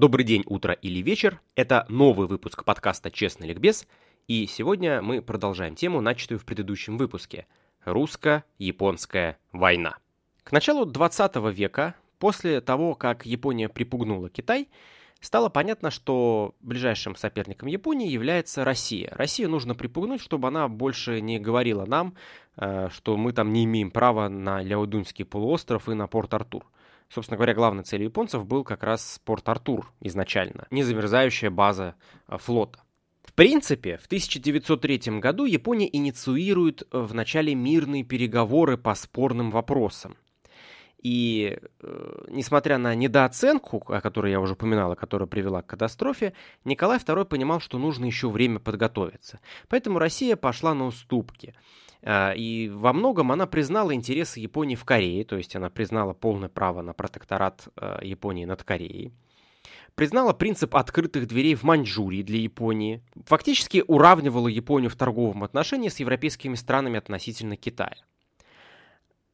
Добрый день, утро или вечер. Это новый выпуск подкаста «Честный ликбез», и сегодня мы продолжаем тему, начатую в предыдущем выпуске – русско-японская война. К началу 20 века, после того, как Япония припугнула Китай, стало понятно, что ближайшим соперником Японии является Россия. Россию нужно припугнуть, чтобы она больше не говорила нам, э, что мы там не имеем права на Ляодунский полуостров и на Порт-Артур. Собственно говоря, главной целью японцев был как раз Порт-Артур изначально, незамерзающая база э, флота. В принципе, в 1903 году Япония инициирует э, в начале мирные переговоры по спорным вопросам. И э, несмотря на недооценку, о которой я уже упоминала, которая привела к катастрофе, Николай II понимал, что нужно еще время подготовиться. Поэтому Россия пошла на уступки. Э, и во многом она признала интересы Японии в Корее, то есть она признала полное право на протекторат э, Японии над Кореей. Признала принцип открытых дверей в Маньчжурии для Японии. Фактически уравнивала Японию в торговом отношении с европейскими странами относительно Китая.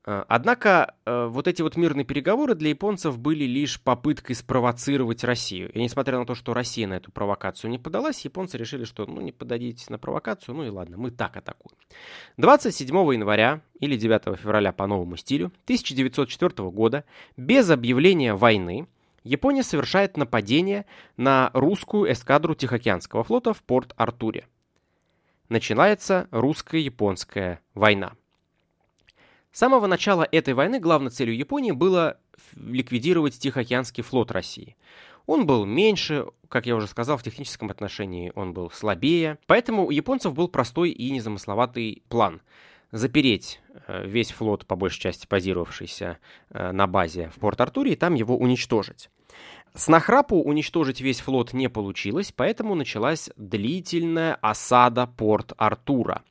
Э, однако э, вот эти вот мирные переговоры для японцев были лишь попыткой спровоцировать Россию. И несмотря на то, что Россия на эту провокацию не подалась, японцы решили, что ну не подадитесь на провокацию, ну и ладно, мы так атакуем. 27 января или 9 февраля по новому стилю 1904 года без объявления войны Япония совершает нападение на русскую эскадру Тихоокеанского флота в Порт-Артуре. Начинается русско-японская война. С самого начала этой войны главной целью Японии было ликвидировать Тихоокеанский флот России. Он был меньше, как я уже сказал, в техническом отношении он был слабее. Поэтому у японцев был простой и незамысловатый план. Запереть э, весь флот, по большей части базировавшийся э, на базе в Порт-Артуре, и там его уничтожить. С нахрапу уничтожить весь флот не получилось, поэтому началась длительная осада Порт-Артура.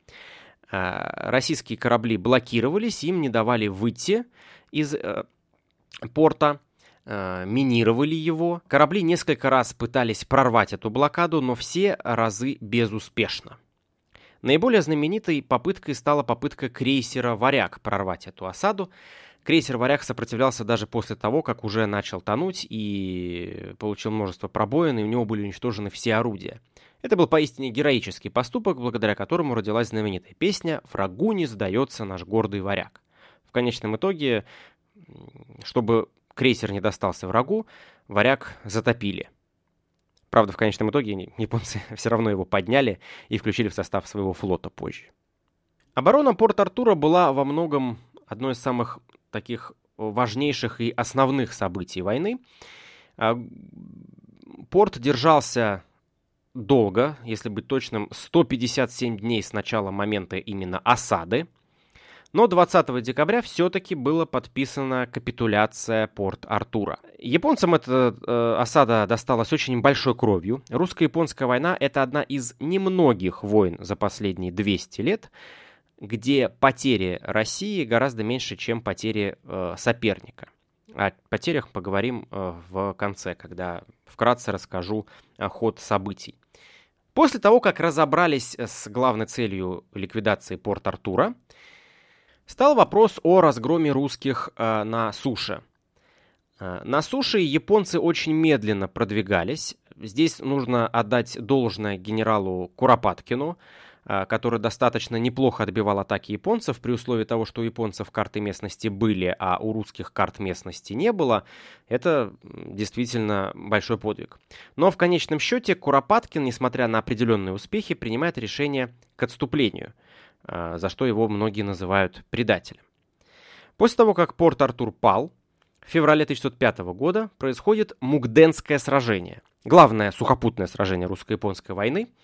Э, российские корабли блокировались, им не давали выйти из э, порта, э, минировали его. Корабли несколько раз пытались прорвать эту блокаду, но все разы безуспешно. Наиболее знаменитой попыткой стала попытка крейсера «Варяг» прорвать эту осаду. Крейсер «Варяг» сопротивлялся даже после того, как уже начал тонуть и получил множество пробоин, и у него были уничтожены все орудия. Это был поистине героический поступок, благодаря которому родилась знаменитая песня «Врагу не сдается наш гордый варяг». В конечном итоге, чтобы крейсер не достался врагу, варяг затопили. Правда, в конечном итоге японцы все равно его подняли и включили в состав своего флота позже. Оборона Порт-Артура была во многом одной из самых таких важнейших и основных событий войны. А, порт держался долго, если быть точным, 157 дней с начала момента именно осады. Но 20 декабря все-таки была подписана капитуляция Порт-Артура. Японцам эта э, осада досталась очень большой кровью. Русско-японская война – это одна из немногих войн за последние 200 лет, где потери России гораздо меньше, чем потери э, соперника. О потерях поговорим э, в конце, когда вкратце расскажу э, ход событий. После того, как разобрались с главной целью ликвидации Порт-Артура, стал вопрос о разгроме русских э, на суше. Э, на суше японцы очень медленно продвигались. Здесь нужно отдать должное генералу Куропаткину, который достаточно неплохо отбивал атаки японцев, при условии того, что у японцев карты местности были, а у русских карт местности не было, это действительно большой подвиг. Но в конечном счете Куропаткин, несмотря на определенные успехи, принимает решение к отступлению, а, за что его многие называют предателем. После того, как Порт-Артур пал, в феврале 1905 года происходит Мугденское сражение, главное сухопутное сражение русско-японской войны –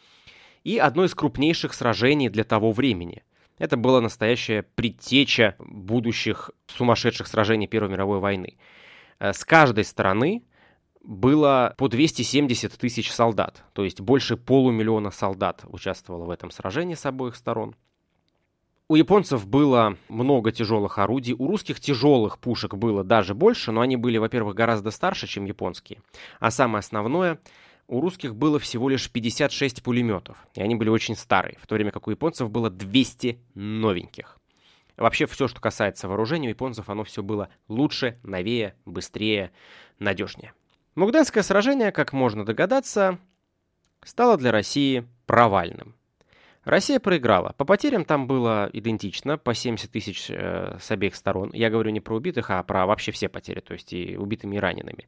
и одно из крупнейших сражений для того времени. Это была настоящая предтеча будущих сумасшедших сражений Первой мировой войны. Э, с каждой стороны было по 270 тысяч солдат, то есть больше полумиллиона солдат участвовало в этом сражении с обоих сторон. У японцев было много тяжелых орудий, у русских тяжелых пушек было даже больше, но они были, во-первых, гораздо старше, чем японские. А самое основное, у русских было всего лишь 56 пулеметов, и они были очень старые, в то время как у японцев было 200 новеньких. Вообще все, что касается вооружения, у японцев оно все было лучше, новее, быстрее, надежнее. Мугденское сражение, как можно догадаться, стало для России провальным. Россия проиграла. По потерям там было идентично, по 70 тысяч э, с обеих сторон. Я говорю не про убитых, а про вообще все потери, то есть и убитыми, и ранеными.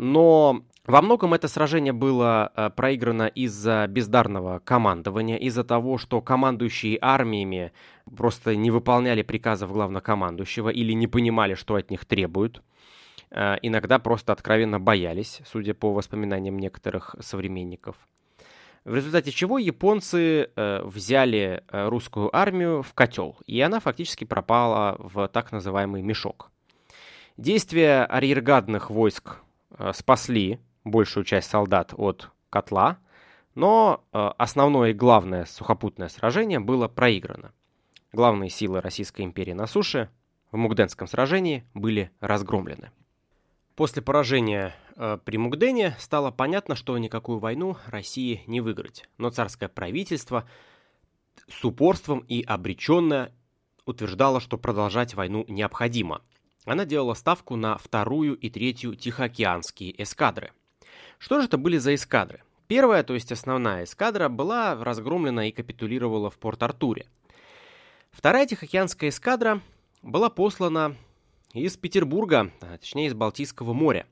Но во многом это сражение было э, проиграно из-за бездарного командования, из-за того, что командующие армиями просто не выполняли приказов главнокомандующего или не понимали, что от них требуют. Э, иногда просто откровенно боялись, судя по воспоминаниям некоторых современников в результате чего японцы э, взяли русскую армию в котел, и она фактически пропала в так называемый мешок. Действия арьергадных войск спасли большую часть солдат от котла, но э, основное и главное сухопутное сражение было проиграно. Главные силы Российской империи на суше в Мугденском сражении были разгромлены. После поражения э, при Мугдене стало понятно, что никакую войну России не выиграть. Но царское правительство с упорством и обреченно утверждало, что продолжать войну необходимо. Она делала ставку на вторую и третью Тихоокеанские эскадры. Что же это были за эскадры? Первая, то есть основная эскадра, была разгромлена и капитулировала в Порт-Артуре. Вторая Тихоокеанская эскадра была послана из Петербурга, а точнее из Балтийского моря.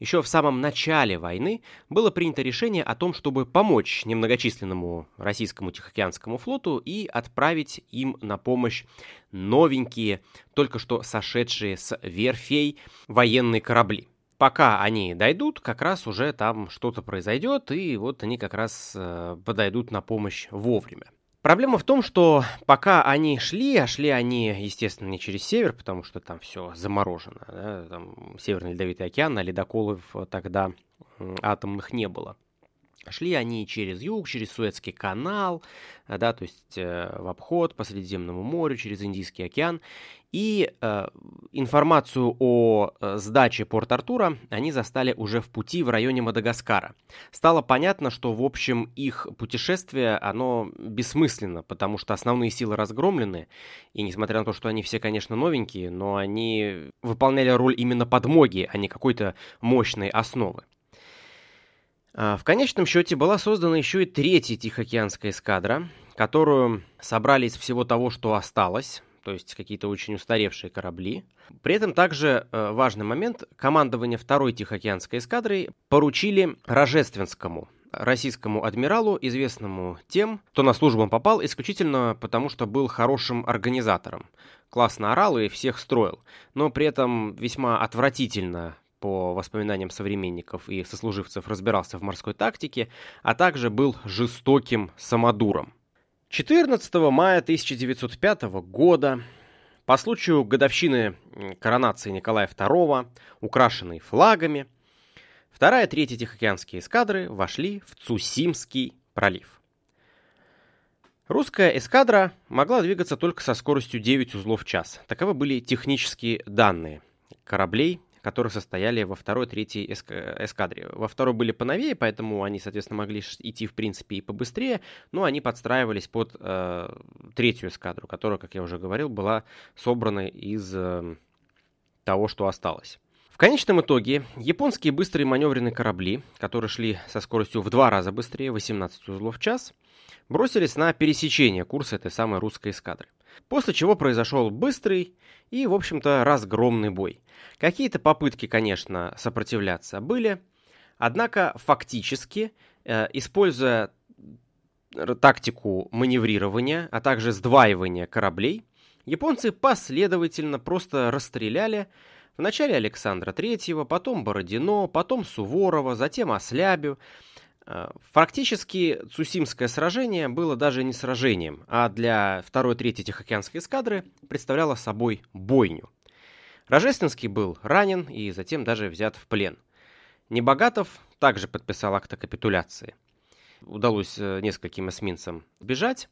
Еще в самом начале войны было принято решение о том, чтобы помочь немногочисленному российскому Тихоокеанскому флоту и отправить им на помощь новенькие, только что сошедшие с верфей военные корабли. Пока они дойдут, как раз уже там что-то произойдет, и вот они как раз э, подойдут на помощь вовремя. Проблема в том, что пока они шли, а шли они, естественно, не через север, потому что там все заморожено. Да? Там Северный Ледовитый океан, а ледоколов тогда атомных не было. Шли они через юг, через Суэцкий канал, да, то есть э, в обход по Средиземному морю, через Индийский океан. И э, информацию о э, сдаче Порт-Артура они застали уже в пути в районе Мадагаскара. Стало понятно, что, в общем, их путешествие, оно бессмысленно, потому что основные силы разгромлены, и несмотря на то, что они все, конечно, новенькие, но они выполняли роль именно подмоги, а не какой-то мощной основы. А, в конечном счете была создана еще и третья Тихоокеанская эскадра, которую собрали из всего того, что осталось, то есть какие-то очень устаревшие корабли. При этом также э, важный момент, командование второй Тихоокеанской эскадрой поручили Рожественскому, российскому адмиралу, известному тем, кто на службу попал исключительно потому, что был хорошим организатором. Классно орал и всех строил, но при этом весьма отвратительно по воспоминаниям современников и сослуживцев разбирался в морской тактике, а также был жестоким самодуром. 14 мая 1905 года, по случаю годовщины коронации Николая II, украшенной флагами, вторая и третья Тихоокеанские эскадры вошли в Цусимский пролив. Русская эскадра могла двигаться только со скоростью 9 узлов в час. Таковы были технические данные кораблей, которые состояли во второй, третьей эскадре. Во второй были поновее, поэтому они, соответственно, могли идти, в принципе, и побыстрее, но они подстраивались под э, третью эскадру, которая, как я уже говорил, была собрана из э, того, что осталось. В конечном итоге японские быстрые маневренные корабли, которые шли со скоростью в два раза быстрее, 18 узлов в час, бросились на пересечение курса этой самой русской эскадры. После чего произошел быстрый и, в общем-то, разгромный бой. Какие-то попытки, конечно, сопротивляться были, однако фактически, э, используя тактику маневрирования, а также сдваивания кораблей, японцы последовательно просто расстреляли вначале Александра III, потом Бородино, потом Суворова, затем Ослябю, фактически Цусимское сражение было даже не сражением, а для второй и третьей Тихоокеанской эскадры представляло собой бойню. Рожественский был ранен и затем даже взят в плен. Небогатов также подписал акт о капитуляции. Удалось э, нескольким эсминцам бежать.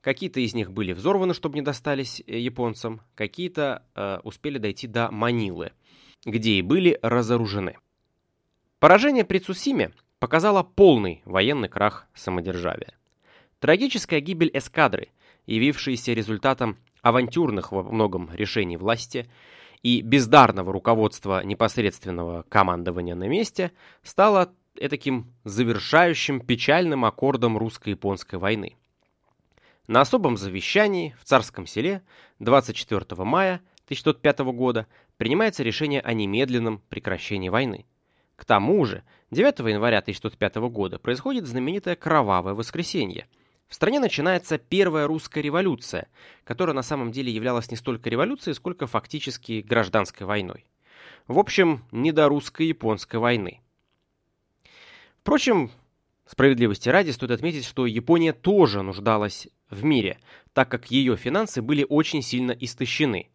Какие-то из них были взорваны, чтобы не достались э, японцам. Какие-то э, успели дойти до Манилы, где и были разоружены. Поражение при Цусиме показала полный военный крах самодержавия. Трагическая гибель эскадры, явившаяся результатом авантюрных во многом решений власти, и бездарного руководства непосредственного командования на месте стало таким завершающим печальным аккордом русско-японской войны. На особом завещании в Царском селе 24 мая 1905 года принимается решение о немедленном прекращении войны. К тому же 9 января 1905 года происходит знаменитое Кровавое воскресенье – в стране начинается первая русская революция, которая на самом деле являлась не столько революцией, сколько фактически гражданской войной. В общем, не до русско-японской войны. Впрочем, справедливости ради стоит отметить, что Япония тоже нуждалась в мире, так как ее финансы были очень сильно истощены.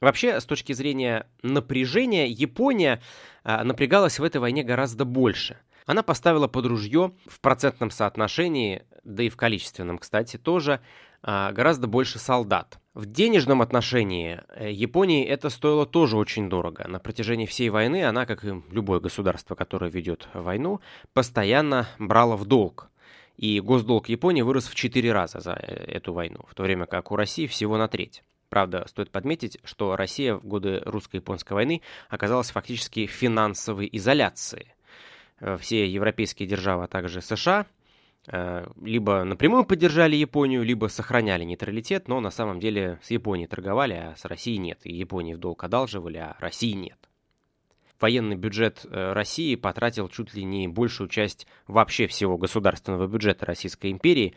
Вообще, с точки зрения напряжения, Япония а, напрягалась в этой войне гораздо больше – она поставила под ружье в процентном соотношении, да и в количественном, кстати, тоже, а, гораздо больше солдат. В денежном отношении э, Японии это стоило тоже очень дорого. На протяжении всей войны она, как и любое государство, которое ведет войну, постоянно брала в долг. И госдолг Японии вырос в 4 раза за э, эту войну, в то время как у России всего на треть. Правда, стоит подметить, что Россия в годы русско-японской войны оказалась фактически в финансовой изоляции – Э, все европейские державы, а также США, э, либо напрямую поддержали Японию, либо сохраняли нейтралитет, но на самом деле с Японией торговали, а с Россией нет. И Японии в долг одалживали, а России нет. Военный бюджет э, России потратил чуть ли не большую часть вообще всего государственного бюджета Российской империи,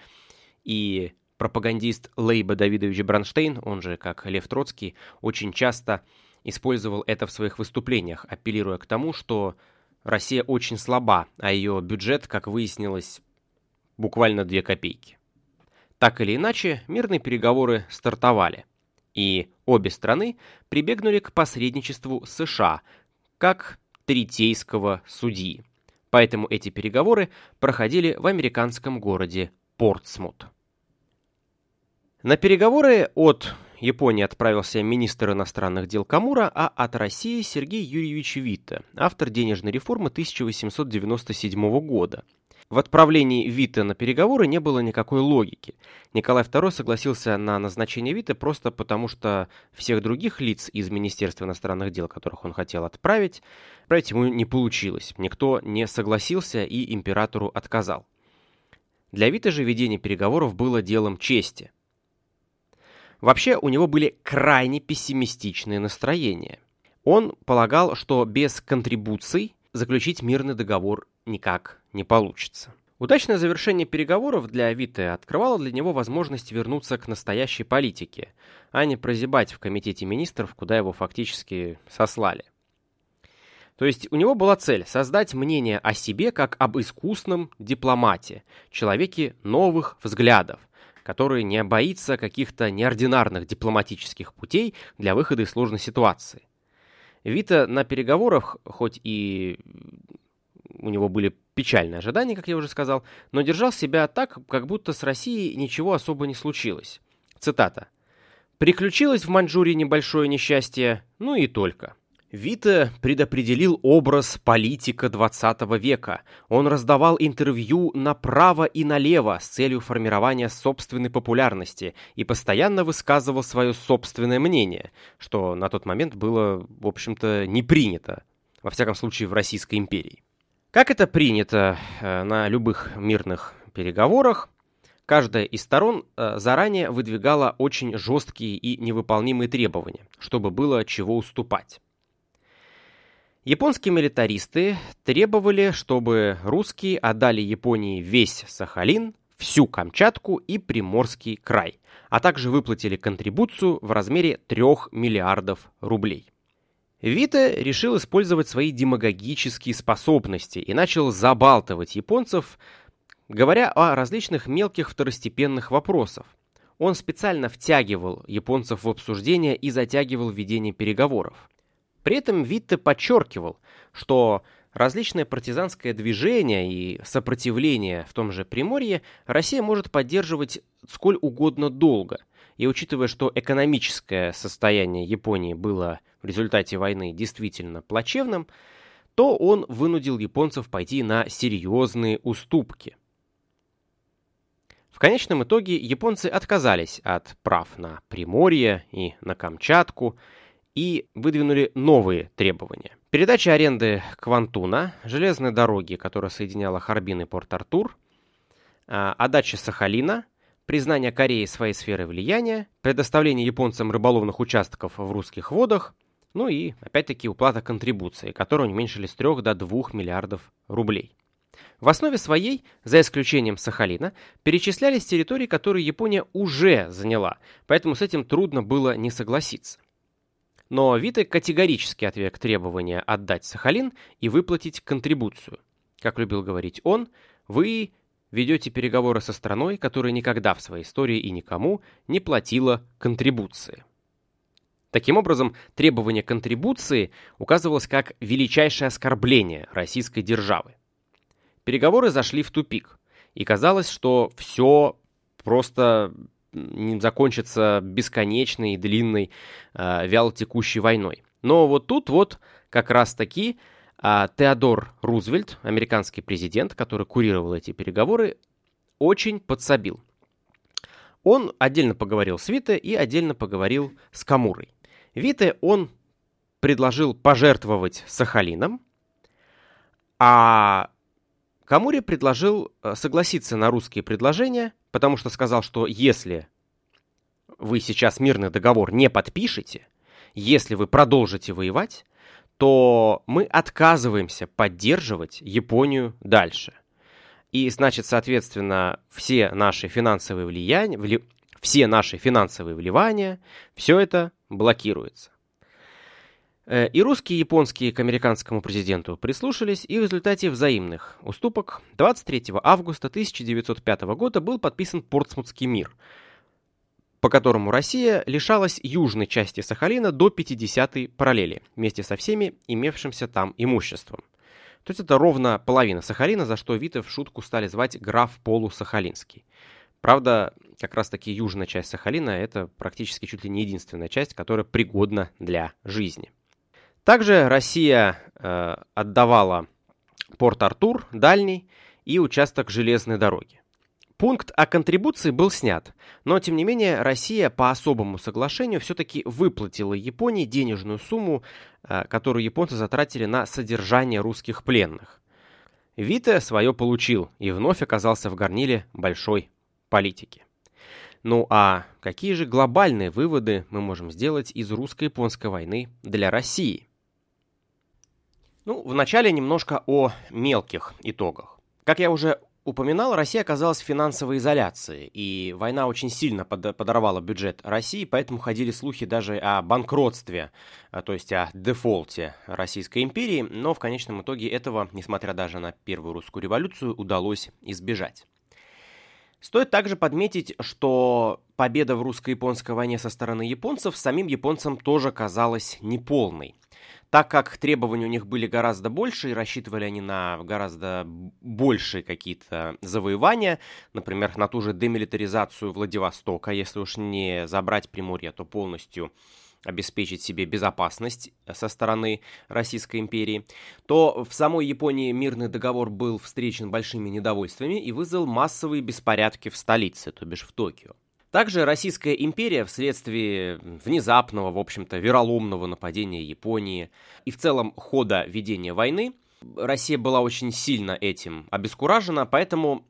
и пропагандист Лейба Давидович Бронштейн, он же как Лев Троцкий, очень часто использовал это в своих выступлениях, апеллируя к тому, что Россия очень слаба, а ее бюджет, как выяснилось, буквально 2 копейки. Так или иначе, мирные переговоры стартовали, и обе страны прибегнули к посредничеству США, как третейского судьи. Поэтому эти переговоры проходили в американском городе Портсмут. На переговоры от Японии отправился министр иностранных дел Камура, а от России Сергей Юрьевич Витте, автор денежной реформы 1897 года. В отправлении Витте на переговоры не было никакой логики. Николай II согласился на назначение Витте просто потому, что всех других лиц из Министерства иностранных дел, которых он хотел отправить, отправить ему не получилось. Никто не согласился и императору отказал. Для Витте же ведение переговоров было делом чести – Вообще, у него были крайне пессимистичные настроения. Он полагал, что без контрибуций заключить мирный договор никак не получится. Удачное завершение переговоров для Витте открывало для него возможность вернуться к настоящей политике, а не прозябать в комитете министров, куда его фактически сослали. То есть у него была цель создать мнение о себе как об искусном дипломате, человеке новых взглядов, который не боится каких-то неординарных дипломатических путей для выхода из сложной ситуации. Вита на переговорах, хоть и у него были печальные ожидания, как я уже сказал, но держал себя так, как будто с Россией ничего особо не случилось. Цитата. «Приключилось в Маньчжурии небольшое несчастье, ну и только». Вита предопределил образ политика 20 века. Он раздавал интервью направо и налево с целью формирования собственной популярности и постоянно высказывал свое собственное мнение, что на тот момент было, в общем-то, не принято, во всяком случае, в Российской империи. Как это принято э, на любых мирных переговорах, каждая из сторон э, заранее выдвигала очень жесткие и невыполнимые требования, чтобы было чего уступать. Японские милитаристы требовали, чтобы русские отдали Японии весь Сахалин, всю Камчатку и Приморский край, а также выплатили контрибуцию в размере 3 миллиардов рублей. Вита решил использовать свои демагогические способности и начал забалтывать японцев, говоря о различных мелких второстепенных вопросах. Он специально втягивал японцев в обсуждение и затягивал ведение переговоров. При этом Витте подчеркивал, что различное партизанское движение и сопротивление в том же Приморье Россия может поддерживать сколь угодно долго. И учитывая, что экономическое состояние Японии было в результате войны действительно плачевным, то он вынудил японцев пойти на серьезные уступки. В конечном итоге японцы отказались от прав на Приморье и на Камчатку, и выдвинули новые требования. Передача аренды Квантуна, железной дороги, которая соединяла Харбин и Порт-Артур, а, отдача Сахалина, признание Кореи своей сферой влияния, предоставление японцам рыболовных участков в русских водах, ну и, опять-таки, уплата контрибуции, которую уменьшили с 3 до 2 миллиардов рублей. В основе своей, за исключением Сахалина, перечислялись территории, которые Япония уже заняла, поэтому с этим трудно было не согласиться. Но Вита категорически отверг требования отдать Сахалин и выплатить контрибуцию. Как любил говорить он, вы ведете переговоры со страной, которая никогда в своей истории и никому не платила контрибуции. Таким образом, требование контрибуции указывалось как величайшее оскорбление российской державы. Переговоры зашли в тупик, и казалось, что все просто закончится бесконечной, длинной, э, вялотекущей войной. Но вот тут вот как раз-таки э, Теодор Рузвельт, американский президент, который курировал эти переговоры, очень подсобил. Он отдельно поговорил с Вите и отдельно поговорил с Камурой. Вите он предложил пожертвовать Сахалином, а Камури предложил э, согласиться на русские предложения, потому что сказал, что если вы сейчас мирный договор не подпишете, если вы продолжите воевать, то мы отказываемся поддерживать Японию дальше. И значит, соответственно, все наши финансовые влияния, вли... все наши финансовые вливания, все это блокируется. Э, и русские, и японские к американскому президенту прислушались, и в результате взаимных уступок 23 августа 1905 года был подписан Портсмутский мир, по которому Россия лишалась южной части Сахалина до 50-й параллели, вместе со всеми имевшимся там имуществом. То есть это ровно половина Сахалина, за что Вита в шутку стали звать граф Полусахалинский. Правда, как раз таки южная часть Сахалина это практически чуть ли не единственная часть, которая пригодна для жизни. Также Россия э, отдавала Порт-Артур, дальний, и участок железной дороги. Пункт о контрибуции был снят, но тем не менее Россия по особому соглашению все-таки выплатила Японии денежную сумму, э, которую японцы затратили на содержание русских пленных. Вита свое получил и вновь оказался в горниле большой политики. Ну а какие же глобальные выводы мы можем сделать из русско-японской войны для России? Ну, вначале немножко о мелких итогах. Как я уже упоминал, Россия оказалась в финансовой изоляции, и война очень сильно подорвала бюджет России, поэтому ходили слухи даже о банкротстве, а, то есть о дефолте Российской империи, но в конечном итоге этого, несмотря даже на Первую русскую революцию, удалось избежать. Стоит также подметить, что победа в русско-японской войне со стороны японцев самим японцам тоже казалась неполной. Так как требования у них были гораздо больше, и рассчитывали они на гораздо большие какие-то завоевания, например, на ту же демилитаризацию Владивостока, если уж не забрать Приморье, то полностью обеспечить себе безопасность со стороны Российской империи, то в самой Японии мирный договор был встречен большими недовольствами и вызвал массовые беспорядки в столице, то бишь в Токио. Также Российская империя вследствие внезапного, в общем-то, вероломного нападения Японии и в целом хода ведения войны, Россия была очень сильно этим обескуражена, поэтому,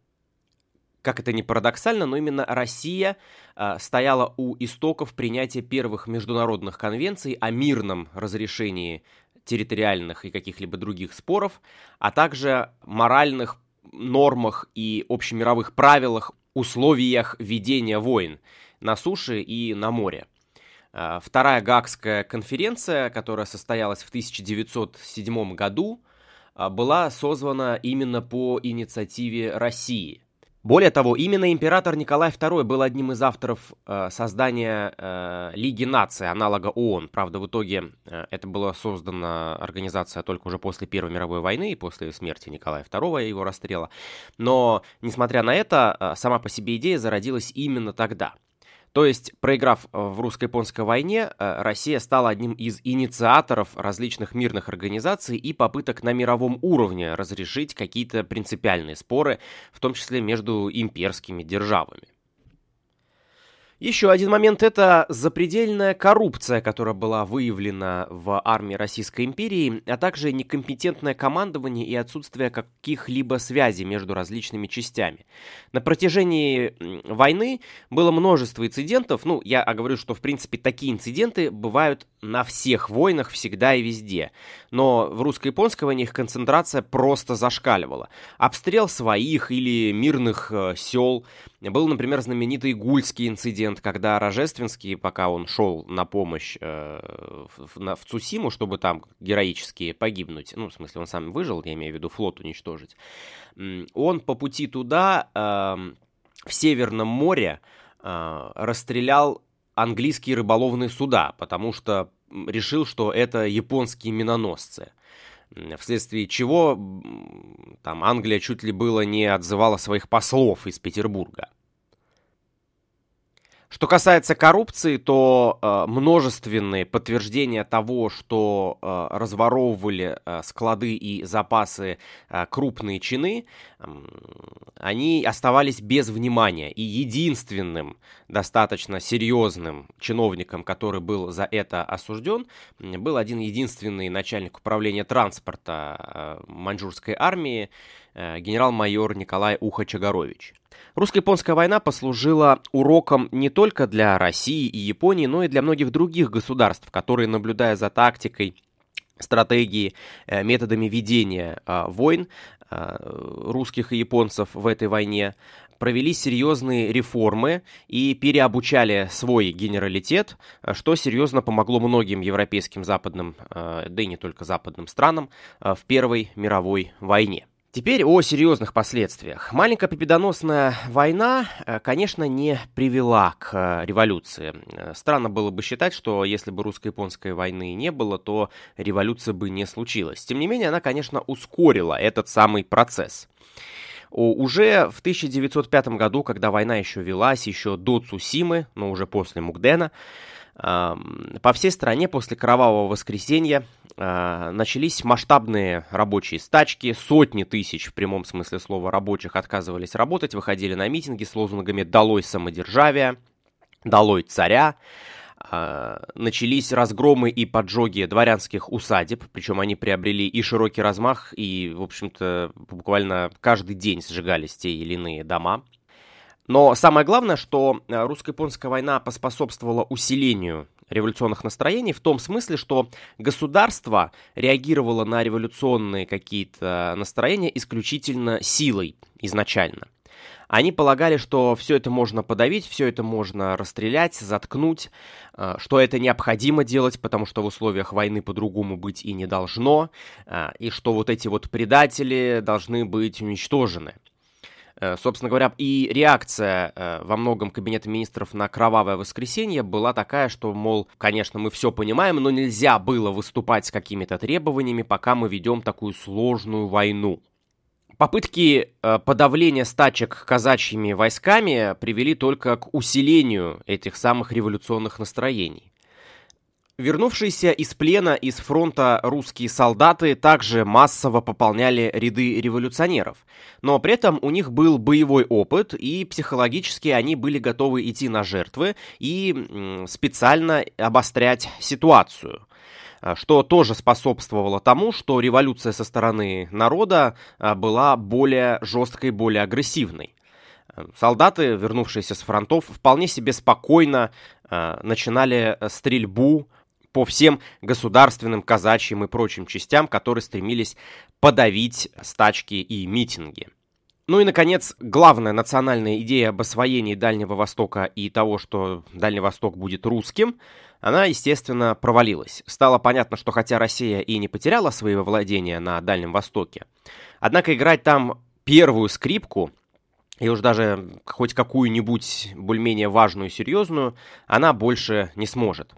как это ни парадоксально, но именно Россия э, стояла у истоков принятия первых международных конвенций о мирном разрешении территориальных и каких-либо других споров, а также моральных нормах и общемировых правилах условиях ведения войн на суше и на море. А, вторая Гаагская конференция, которая состоялась в 1907 году, а, была созвана именно по инициативе России. Более того, именно император Николай II был одним из авторов э, создания э, Лиги наций, аналога ООН. Правда, в итоге э, это была создана организация только уже после Первой мировой войны и после смерти Николая II и его расстрела. Но, несмотря на это, э, сама по себе идея зародилась именно тогда. То есть, проиграв э, в русско-японской войне, э, Россия стала одним из инициаторов различных мирных организаций и попыток на мировом уровне разрешить какие-то принципиальные споры, в том числе между имперскими державами. Еще один момент – это запредельная коррупция, которая была выявлена в армии Российской империи, а также некомпетентное командование и отсутствие каких-либо связей между различными частями. На протяжении войны было множество инцидентов, ну, я говорю, что, в принципе, такие инциденты бывают на всех войнах всегда и везде, но в русско-японской войне их концентрация просто зашкаливала. Обстрел своих или мирных э, сел – был, например, знаменитый Гульский инцидент, когда Рожественский, пока он шел на помощь э, в, на, в Цусиму, чтобы там героически погибнуть, ну, в смысле, он сам выжил, я имею в виду флот уничтожить, он по пути туда, э, в Северном море, э, расстрелял английские рыболовные суда, потому что решил, что это японские миноносцы вследствие чего там Англия чуть ли было не отзывала своих послов из Петербурга. Что касается коррупции, то э, множественные подтверждения того, что э, разворовывали э, склады и запасы э, крупные чины, э, они оставались без внимания. И единственным достаточно серьезным чиновником, который был за это осужден, был один единственный начальник управления транспорта э, маньчжурской армии, э, генерал-майор Николай Ухачагарович. Русско-японская война послужила уроком не только для России и Японии, но и для многих других государств, которые, наблюдая за тактикой стратегии, э, методами ведения э, войн э, русских и японцев в этой войне, провели серьезные реформы и переобучали свой генералитет, что серьезно помогло многим европейским западным, да и не только западным странам в Первой мировой войне. Теперь о серьезных последствиях. Маленькая победоносная война, э, конечно, не привела к э, революции. Э, странно было бы считать, что если бы русско-японской войны не было, то революция бы не случилась. Тем не менее, она, конечно, ускорила этот самый процесс. Уже в 1905 году, когда война еще велась, еще до Цусимы, но уже после Мукдена, по всей стране после Кровавого воскресенья а, начались масштабные рабочие стачки, сотни тысяч в прямом смысле слова рабочих отказывались работать, выходили на митинги с лозунгами «Долой самодержавие», «Долой царя», а, начались разгромы и поджоги дворянских усадеб, причем они приобрели и широкий размах, и, в общем-то, буквально каждый день сжигались те или иные дома. Но самое главное, что э, русско-японская война поспособствовала усилению революционных настроений в том смысле, что государство реагировало на революционные какие-то настроения исключительно силой изначально. Они полагали, что все это можно подавить, все это можно расстрелять, заткнуть, э, что это необходимо делать, потому что в условиях войны по-другому быть и не должно, э, и что вот эти вот предатели должны быть уничтожены. Э, собственно говоря, и реакция э, во многом Кабинета министров на кровавое воскресенье была такая, что, мол, конечно, мы все понимаем, но нельзя было выступать с какими-то требованиями, пока мы ведем такую сложную войну. Попытки э, подавления стачек казачьими войсками привели только к усилению этих самых революционных настроений. Вернувшиеся из плена из фронта русские солдаты также массово пополняли ряды революционеров, но при этом у них был боевой опыт, и психологически они были готовы идти на жертвы и специально обострять ситуацию что тоже способствовало тому, что революция со стороны народа а, была более жесткой, более агрессивной. Солдаты, вернувшиеся с фронтов, вполне себе спокойно а, начинали стрельбу по всем государственным, казачьим и прочим частям, которые стремились подавить стачки и митинги. Ну и, наконец, главная национальная идея об освоении Дальнего Востока и того, что Дальний Восток будет русским, она, естественно, провалилась. Стало понятно, что хотя Россия и не потеряла свои владения на Дальнем Востоке, однако играть там первую скрипку, и уж даже хоть какую-нибудь более-менее важную серьезную, она больше не сможет.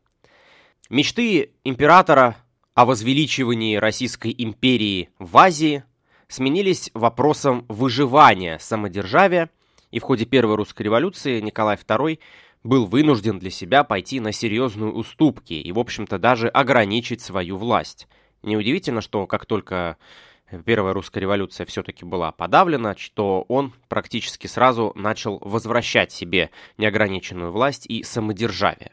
Мечты императора о возвеличивании Российской империи в Азии сменились вопросом выживания самодержавия, и в ходе Первой русской революции Николай II был вынужден для себя пойти на серьезные уступки и, в общем-то, даже ограничить свою власть. Неудивительно, что как только Первая русская революция все-таки была подавлена, что он практически сразу начал возвращать себе неограниченную власть и самодержавие.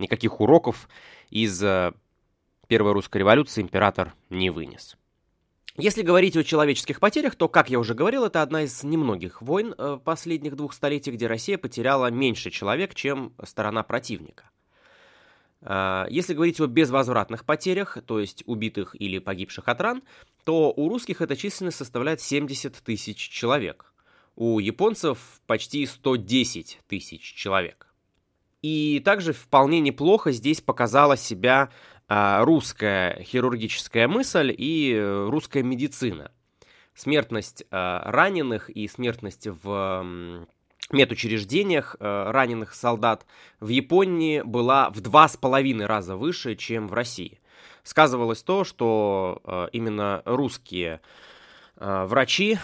Никаких уроков из э, Первой русской революции император не вынес. Если говорить о человеческих потерях, то, как я уже говорил, это одна из немногих войн э, последних двух столетий, где Россия потеряла меньше человек, чем сторона противника. Э, если говорить о безвозвратных потерях, то есть убитых или погибших от ран, то у русских эта численность составляет 70 тысяч человек. У японцев почти 110 тысяч человек. И также вполне неплохо здесь показала себя а, русская хирургическая мысль и э, русская медицина. Смертность а, раненых и смертность в медучреждениях э, раненых солдат в Японии была в два с половиной раза выше, чем в России. Сказывалось то, что именно русские врачи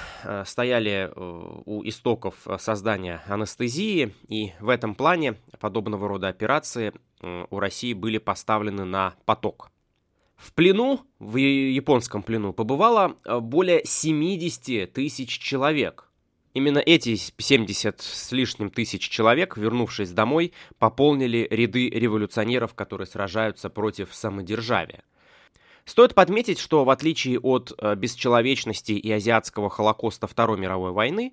стояли у истоков создания анестезии, и в этом плане подобного рода операции у России были поставлены на поток. В плену, в японском плену, побывало э, более 70 тысяч человек. Именно эти 70 с лишним тысяч человек, вернувшись домой, пополнили ряды революционеров, которые сражаются против самодержавия. Стоит подметить, что в отличие от э, бесчеловечности и азиатского холокоста Второй мировой войны,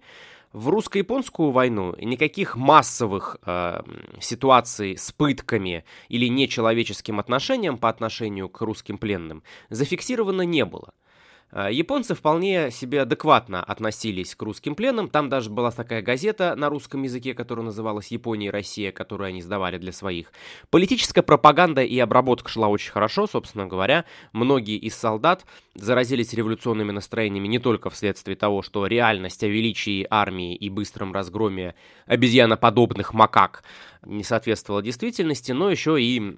в русско-японскую войну никаких массовых э, ситуаций с пытками или нечеловеческим отношением по отношению к русским пленным зафиксировано не было. Э, японцы вполне себе адекватно относились к русским пленам. Там даже была такая газета на русском языке, которая называлась «Япония и Россия», которую они сдавали для своих. Политическая пропаганда и обработка шла очень хорошо, собственно говоря. Многие из солдат заразились революционными настроениями не только вследствие того, что реальность о величии армии и быстром разгроме обезьяноподобных макак не соответствовала действительности, но еще и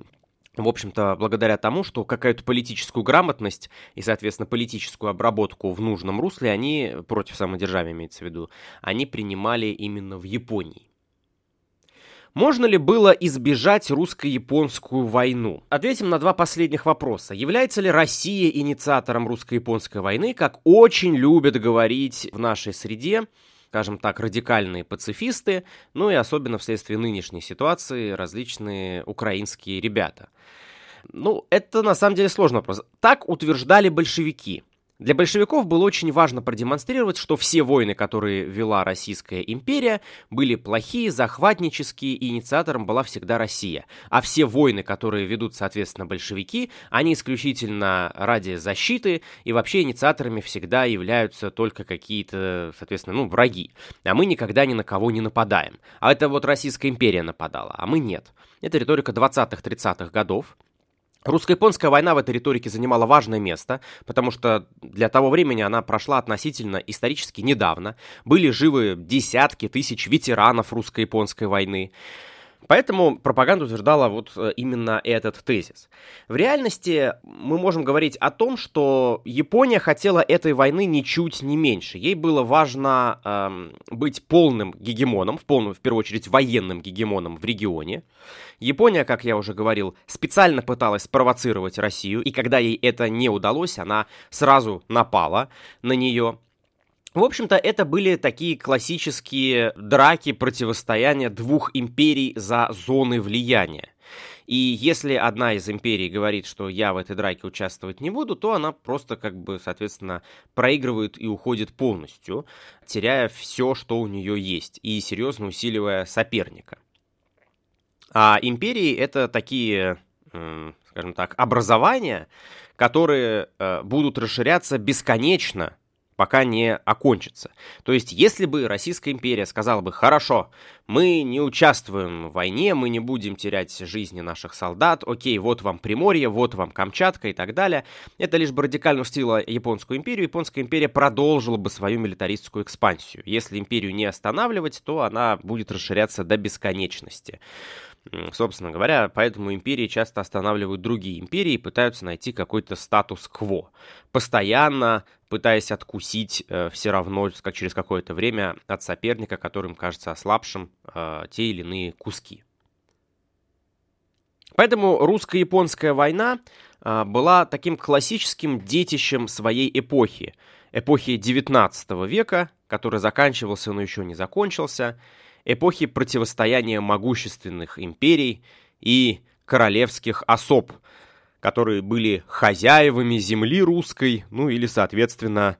в общем-то, благодаря тому, что какую-то политическую грамотность и, соответственно, политическую обработку в нужном русле они, против самодержавия имеется в виду, они принимали именно в Японии. Можно ли было избежать русско-японскую войну? Ответим на два последних вопроса. Является ли Россия инициатором русско-японской войны, как очень любят говорить в нашей среде скажем так, радикальные пацифисты, ну и особенно вследствие нынешней ситуации различные украинские ребята. Ну, это на самом деле сложный вопрос. Так утверждали большевики. Для большевиков было очень важно продемонстрировать, что все войны, которые вела Российская империя, были плохие, захватнические, и инициатором была всегда Россия. А все войны, которые ведут, соответственно, большевики, они исключительно ради защиты, и вообще инициаторами всегда являются только какие-то, соответственно, ну, враги. А мы никогда ни на кого не нападаем. А это вот Российская империя нападала, а мы нет. Это риторика 20-30-х годов. Русско-японская война в этой риторике занимала важное место, потому что для того времени она прошла относительно исторически недавно. Были живы десятки тысяч ветеранов русско-японской войны. Поэтому пропаганда утверждала вот э, именно этот тезис. В реальности мы можем говорить о том, что Япония хотела этой войны ничуть не меньше. Ей было важно эм, быть полным гегемоном, в, полном, в первую очередь военным гегемоном в регионе. Япония, как я уже говорил, специально пыталась спровоцировать Россию, и когда ей это не удалось, она сразу напала на нее. В общем-то, это были такие классические драки, противостояния двух империй за зоны влияния. И если одна из империй говорит, что я в этой драке участвовать не буду, то она просто, как бы, соответственно, проигрывает и уходит полностью, теряя все, что у нее есть, и серьезно усиливая соперника. А империи это такие, скажем так, образования, которые э, будут расширяться бесконечно пока не окончится. То есть, если бы Российская империя сказала бы, хорошо, мы не участвуем в войне, мы не будем терять жизни наших солдат, окей, вот вам Приморье, вот вам Камчатка и так далее, это лишь бы радикально устило Японскую империю, Японская империя продолжила бы свою милитаристскую экспансию. Если империю не останавливать, то она будет расширяться до бесконечности. Собственно говоря, поэтому империи часто останавливают другие империи и пытаются найти какой-то статус-кво, постоянно пытаясь откусить э, все равно как через какое-то время от соперника, которым кажется ослабшим, э, те или иные куски. Поэтому русско-японская война а, была таким классическим детищем своей эпохи, эпохи XIX века, который заканчивался, но еще не закончился, эпохи противостояния могущественных империй и королевских особ, которые были хозяевами земли русской, ну или, соответственно,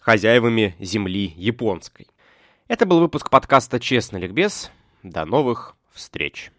хозяевами земли японской. Это был выпуск подкаста «Честный ликбез». До новых встреч!